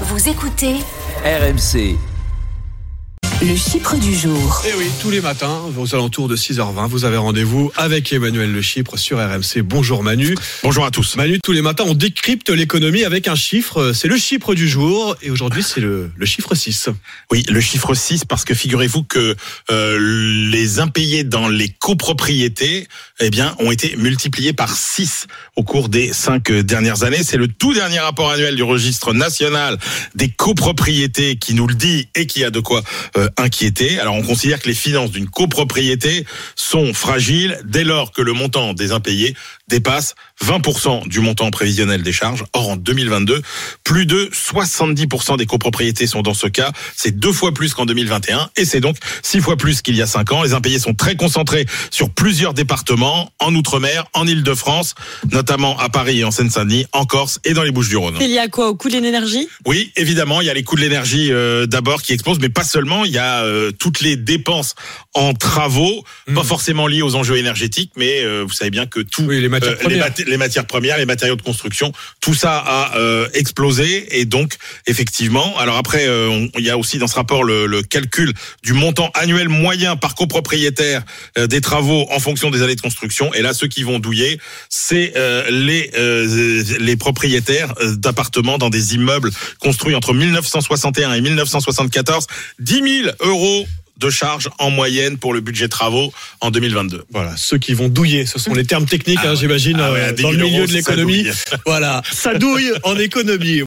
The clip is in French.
Vous écoutez RMC. Le Chypre du jour. Et Eh oui, tous les matins, aux alentours de 6h20, vous avez rendez-vous avec Emmanuel Le Chypre sur RMC. Bonjour Manu. Bonjour à tous. Manu, tous les matins, on décrypte l'économie avec un chiffre. C'est le chiffre du jour. Et aujourd'hui, c'est le, le chiffre 6. Oui, le chiffre 6, parce que figurez-vous que euh, les impayés dans les copropriétés eh bien, ont été multipliés par 6 au cours des cinq dernières années. C'est le tout dernier rapport annuel du registre national des copropriétés qui nous le dit et qui a de quoi euh, inquiéter. Alors, on considère que les finances d'une copropriété sont fragiles dès lors que le montant des impayés dépasse 20% du montant prévisionnel des charges. Or, en 2022, plus de 70% des copropriétés sont dans ce cas. C'est deux fois plus qu'en 2021 et c'est donc six fois plus qu'il y a cinq ans. Les impayés sont très concentrés sur plusieurs départements, en Outre-mer, en Ile-de-France, notamment à Paris et en Seine-Saint-Denis, en Corse et dans les Bouches-du-Rhône. Il y a quoi? Au coût de l'énergie? Oui, évidemment, il y a les coûts de l'énergie euh, d'abord qui explosent, mais pas seulement. Il y a euh, toutes les dépenses en travaux, pas forcément liées aux enjeux énergétiques, mais euh, vous savez bien que tout, Oui, les matières euh, les, premières. mat- les matières premières, les matériaux de construction, tout ça a explosé et donc effectivement. Alors après, il y a aussi dans ce rapport le, le calcul du montant annuel moyen par copropriétaire des travaux en fonction des années de construction. Et là, ceux qui vont douiller, c'est les les propriétaires d'appartements dans des immeubles construits entre 1961 et 1974. 10 000 euros de charges en moyenne pour le budget travaux en 2022. Voilà, ceux qui vont douiller, ce sont les termes techniques, Ah hein, ouais. j'imagine, Ah ouais, euh, à 10 dans le 000 milieu de l'économie. Voilà, ça douille en économie.